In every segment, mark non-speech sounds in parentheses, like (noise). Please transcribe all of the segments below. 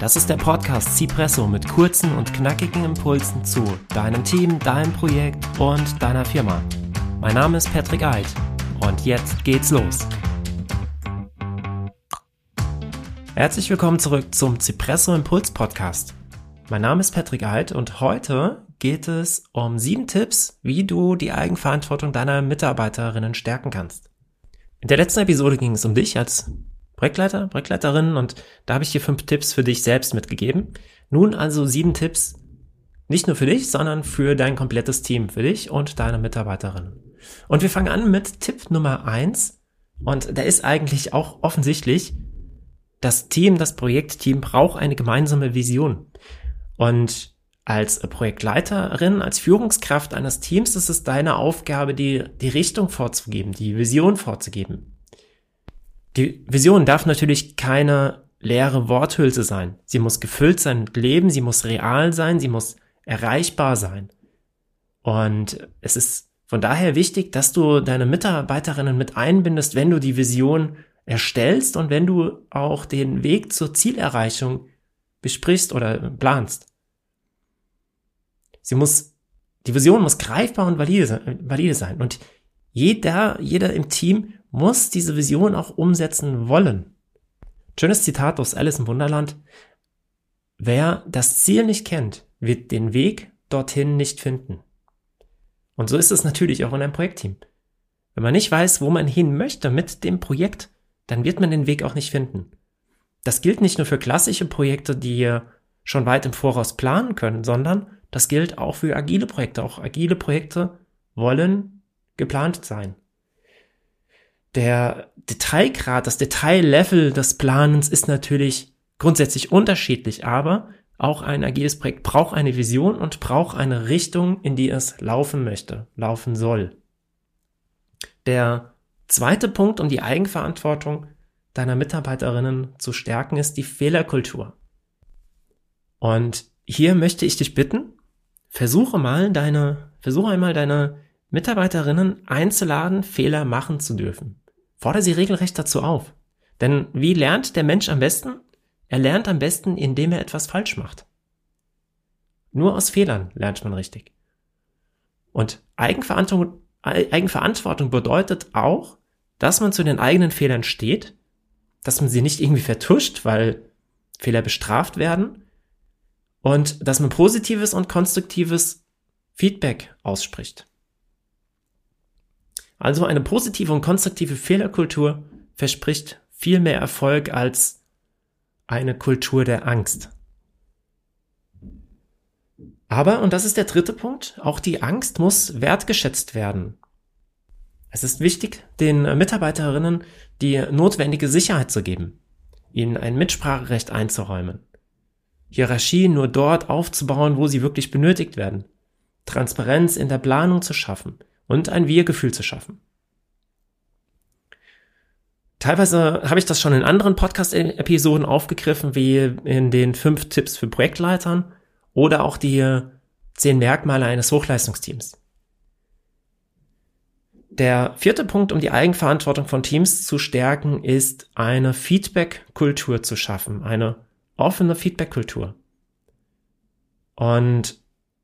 Das ist der Podcast Cipresso mit kurzen und knackigen Impulsen zu deinem Team, deinem Projekt und deiner Firma. Mein Name ist Patrick Eid und jetzt geht's los. Herzlich willkommen zurück zum Cipresso Impuls Podcast. Mein Name ist Patrick Eid und heute geht es um sieben Tipps, wie du die Eigenverantwortung deiner Mitarbeiterinnen stärken kannst. In der letzten Episode ging es um dich als Projektleiter, Projektleiterin und da habe ich dir fünf Tipps für dich selbst mitgegeben. Nun also sieben Tipps, nicht nur für dich, sondern für dein komplettes Team, für dich und deine Mitarbeiterinnen. Und wir fangen an mit Tipp Nummer eins und der ist eigentlich auch offensichtlich, das Team, das Projektteam braucht eine gemeinsame Vision. Und als Projektleiterin, als Führungskraft eines Teams ist es deine Aufgabe, die, die Richtung vorzugeben, die Vision vorzugeben. Die Vision darf natürlich keine leere Worthülse sein. Sie muss gefüllt sein mit Leben, sie muss real sein, sie muss erreichbar sein. Und es ist von daher wichtig, dass du deine Mitarbeiterinnen mit einbindest, wenn du die Vision erstellst und wenn du auch den Weg zur Zielerreichung besprichst oder planst. Sie muss, die Vision muss greifbar und valide, valide sein. Und jeder, jeder im Team muss diese Vision auch umsetzen wollen. Schönes Zitat aus Alice im Wunderland. Wer das Ziel nicht kennt, wird den Weg dorthin nicht finden. Und so ist es natürlich auch in einem Projektteam. Wenn man nicht weiß, wo man hin möchte mit dem Projekt, dann wird man den Weg auch nicht finden. Das gilt nicht nur für klassische Projekte, die schon weit im Voraus planen können, sondern das gilt auch für agile Projekte. Auch agile Projekte wollen geplant sein der Detailgrad, das Detaillevel des Planens ist natürlich grundsätzlich unterschiedlich, aber auch ein agiles Projekt braucht eine Vision und braucht eine Richtung, in die es laufen möchte, laufen soll. Der zweite Punkt, um die Eigenverantwortung deiner Mitarbeiterinnen zu stärken, ist die Fehlerkultur. Und hier möchte ich dich bitten, versuche mal deine, versuche einmal deine Mitarbeiterinnen einzuladen, Fehler machen zu dürfen. Fordere sie regelrecht dazu auf. Denn wie lernt der Mensch am besten? Er lernt am besten, indem er etwas falsch macht. Nur aus Fehlern lernt man richtig. Und Eigenverantwortung, Eigenverantwortung bedeutet auch, dass man zu den eigenen Fehlern steht, dass man sie nicht irgendwie vertuscht, weil Fehler bestraft werden und dass man positives und konstruktives Feedback ausspricht. Also eine positive und konstruktive Fehlerkultur verspricht viel mehr Erfolg als eine Kultur der Angst. Aber, und das ist der dritte Punkt, auch die Angst muss wertgeschätzt werden. Es ist wichtig, den Mitarbeiterinnen die notwendige Sicherheit zu geben, ihnen ein Mitspracherecht einzuräumen, Hierarchien nur dort aufzubauen, wo sie wirklich benötigt werden, Transparenz in der Planung zu schaffen, und ein Wir-Gefühl zu schaffen. Teilweise habe ich das schon in anderen Podcast-Episoden aufgegriffen, wie in den fünf Tipps für Projektleitern oder auch die zehn Merkmale eines Hochleistungsteams. Der vierte Punkt, um die Eigenverantwortung von Teams zu stärken, ist eine Feedback-Kultur zu schaffen, eine offene Feedback-Kultur. Und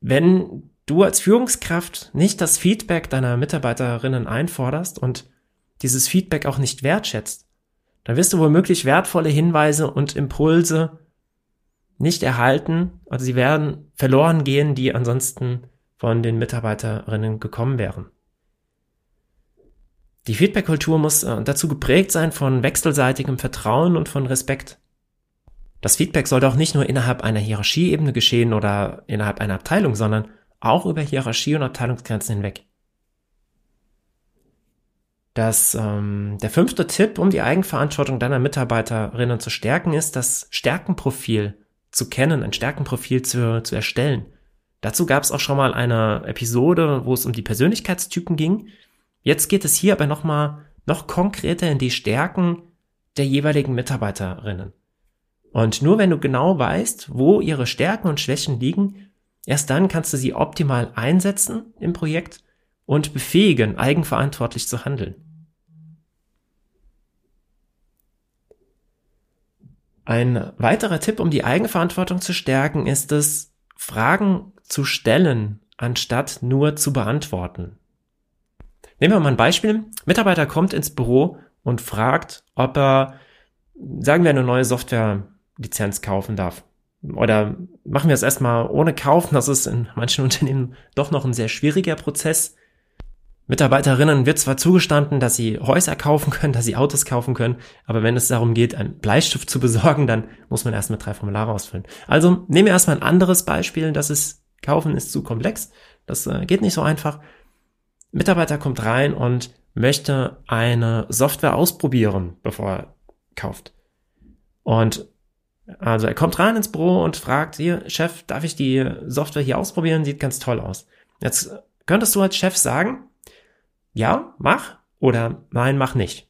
wenn du als Führungskraft nicht das Feedback deiner Mitarbeiterinnen einforderst und dieses Feedback auch nicht wertschätzt, dann wirst du womöglich wertvolle Hinweise und Impulse nicht erhalten, also sie werden verloren gehen, die ansonsten von den Mitarbeiterinnen gekommen wären. Die Feedback-Kultur muss äh, dazu geprägt sein von wechselseitigem Vertrauen und von Respekt. Das Feedback sollte auch nicht nur innerhalb einer Hierarchieebene geschehen oder innerhalb einer Abteilung, sondern auch über Hierarchie und Abteilungsgrenzen hinweg. Das, ähm, der fünfte Tipp, um die Eigenverantwortung deiner Mitarbeiterinnen zu stärken, ist, das Stärkenprofil zu kennen, ein Stärkenprofil zu, zu erstellen. Dazu gab es auch schon mal eine Episode, wo es um die Persönlichkeitstypen ging. Jetzt geht es hier aber nochmal noch konkreter in die Stärken der jeweiligen Mitarbeiterinnen. Und nur wenn du genau weißt, wo ihre Stärken und Schwächen liegen, Erst dann kannst du sie optimal einsetzen im Projekt und befähigen, eigenverantwortlich zu handeln. Ein weiterer Tipp, um die Eigenverantwortung zu stärken, ist es, Fragen zu stellen, anstatt nur zu beantworten. Nehmen wir mal ein Beispiel. Mitarbeiter kommt ins Büro und fragt, ob er, sagen wir, eine neue Software-Lizenz kaufen darf. Oder machen wir es erstmal ohne kaufen. Das ist in manchen (laughs) Unternehmen doch noch ein sehr schwieriger Prozess. Mitarbeiterinnen wird zwar zugestanden, dass sie Häuser kaufen können, dass sie Autos kaufen können, aber wenn es darum geht, einen Bleistift zu besorgen, dann muss man erst mit drei Formulare ausfüllen. Also nehmen wir erstmal ein anderes Beispiel, das ist, kaufen ist zu komplex, das äh, geht nicht so einfach. Mitarbeiter kommt rein und möchte eine Software ausprobieren, bevor er kauft. Und also er kommt rein ins Büro und fragt, hier, Chef, darf ich die Software hier ausprobieren? Sieht ganz toll aus. Jetzt könntest du als Chef sagen, ja, mach oder nein, mach nicht.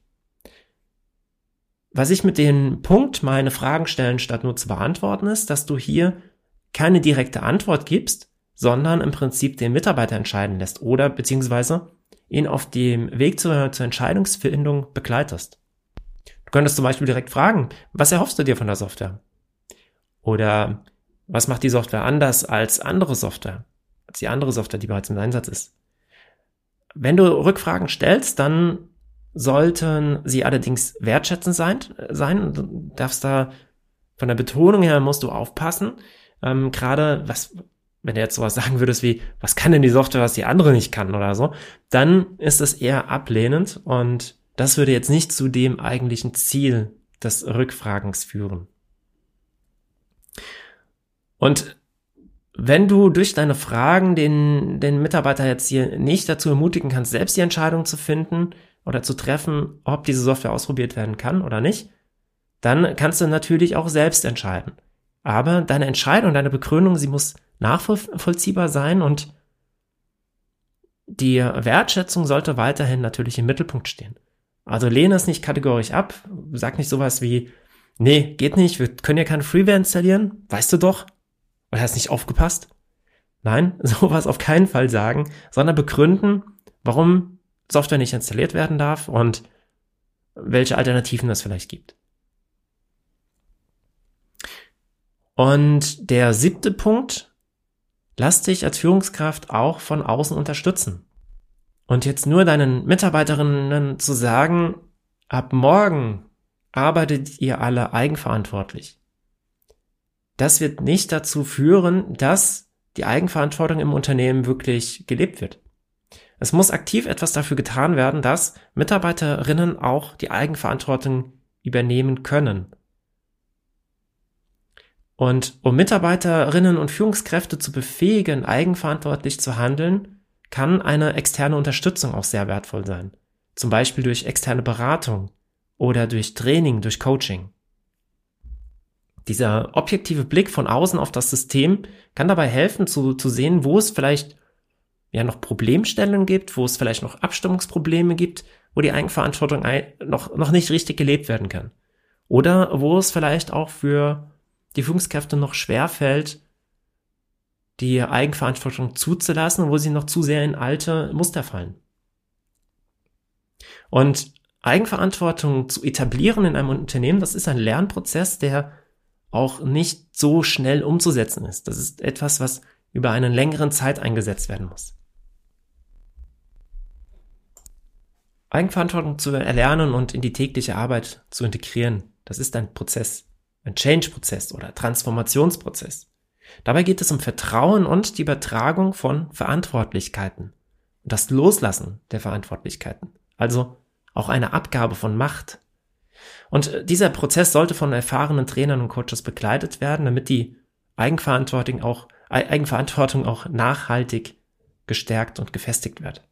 Was ich mit dem Punkt meine Fragen stellen statt nur zu beantworten ist, dass du hier keine direkte Antwort gibst, sondern im Prinzip den Mitarbeiter entscheiden lässt oder beziehungsweise ihn auf dem Weg zur, zur Entscheidungsfindung begleitest. Du könntest zum Beispiel direkt fragen, was erhoffst du dir von der Software? Oder was macht die Software anders als andere Software? Als die andere Software, die bereits im Einsatz ist? Wenn du Rückfragen stellst, dann sollten sie allerdings wertschätzend sein. sein. Du darfst da von der Betonung her musst du aufpassen. Ähm, Gerade was, wenn du jetzt sowas (laughs) sagen würdest wie, was kann denn die Software, was die andere nicht kann oder so, dann ist es eher ablehnend und das würde jetzt nicht zu dem eigentlichen Ziel des Rückfragens führen. Und wenn du durch deine Fragen den, den Mitarbeiter jetzt hier nicht dazu ermutigen kannst, selbst die Entscheidung zu finden oder zu treffen, ob diese Software ausprobiert werden kann oder nicht, dann kannst du natürlich auch selbst entscheiden. Aber deine Entscheidung, deine Begründung, sie muss nachvollziehbar sein und die Wertschätzung sollte weiterhin natürlich im Mittelpunkt stehen. Also lehne es nicht kategorisch ab, sag nicht sowas wie, nee, geht nicht, wir können ja kein Freeware installieren, weißt du doch, oder hast nicht aufgepasst? Nein, (laughs) sowas auf keinen Fall sagen, sondern begründen, warum Software nicht installiert werden darf und welche Alternativen es vielleicht gibt. Und der siebte Punkt, lass dich als Führungskraft auch von außen unterstützen. Und jetzt nur deinen Mitarbeiterinnen zu sagen, ab morgen arbeitet ihr alle eigenverantwortlich das wird nicht dazu führen, dass die Eigenverantwortung im Unternehmen wirklich gelebt wird. Es muss aktiv etwas dafür getan werden, dass Mitarbeiterinnen auch die Eigenverantwortung übernehmen können. Und um Mitarbeiterinnen und Führungskräfte zu befähigen, eigenverantwortlich zu handeln, kann eine externe Unterstützung auch sehr wertvoll sein. Zum Beispiel durch externe Beratung oder durch Training, durch Coaching. Dieser objektive Blick von außen auf das System kann dabei helfen zu, zu sehen, wo es vielleicht ja noch Problemstellungen gibt, wo es vielleicht noch Abstimmungsprobleme gibt, wo die Eigenverantwortung noch, noch nicht richtig gelebt werden kann. Oder wo es vielleicht auch für die Führungskräfte noch schwer fällt, die Eigenverantwortung zuzulassen, wo sie noch zu sehr in alte Muster fallen. Und Eigenverantwortung zu etablieren in einem Unternehmen, das ist ein Lernprozess, der auch nicht so schnell umzusetzen ist. Das ist etwas, was über einen längeren Zeit eingesetzt werden muss. Eigenverantwortung zu erlernen und in die tägliche Arbeit zu integrieren, das ist ein Prozess, ein Change-Prozess oder Transformationsprozess. Dabei geht es um Vertrauen und die Übertragung von Verantwortlichkeiten und das Loslassen der Verantwortlichkeiten, also auch eine Abgabe von Macht und äh, dieser Prozess sollte von erfahrenen Trainern und Coaches begleitet werden, damit die Eigenverantwortung auch, Eigenverantwortung auch nachhaltig gestärkt und gefestigt wird.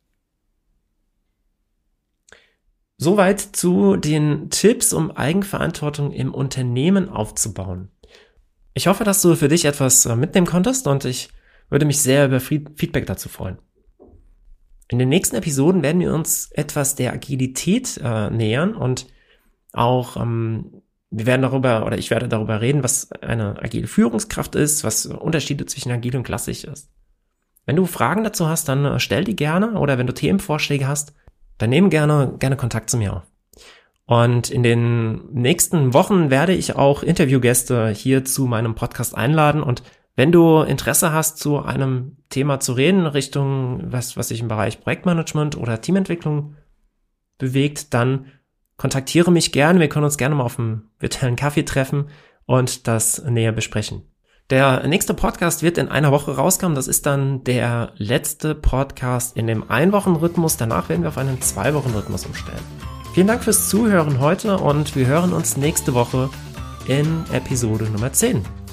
Soweit zu den Tipps, um Eigenverantwortung im Unternehmen aufzubauen. Ich hoffe, dass du für dich etwas äh, mitnehmen konntest und ich würde mich sehr über Feedback dazu freuen. In den nächsten Episoden werden wir uns etwas der Agilität äh, nähern und auch, ähm, wir werden darüber, oder ich werde darüber reden, was eine agile Führungskraft ist, was Unterschiede zwischen agil und klassisch ist. Wenn du Fragen dazu hast, dann äh, stell die gerne oder wenn du Themenvorschläge hast, dann nehme gerne, gerne Kontakt zu mir auf. Und in den nächsten Wochen werde ich auch Interviewgäste hier zu meinem Podcast einladen. Und wenn du Interesse hast, zu einem Thema zu reden, Richtung was, was sich im Bereich Projektmanagement oder Teamentwicklung bewegt, dann kontaktiere mich gerne. Wir können uns gerne mal auf einem virtuellen Kaffee treffen und das näher besprechen. Der nächste Podcast wird in einer Woche rauskommen. Das ist dann der letzte Podcast in dem Einwochenrhythmus. Danach werden wir auf einen Zwei-Wochen-Rhythmus umstellen. Vielen Dank fürs Zuhören heute und wir hören uns nächste Woche in Episode Nummer 10.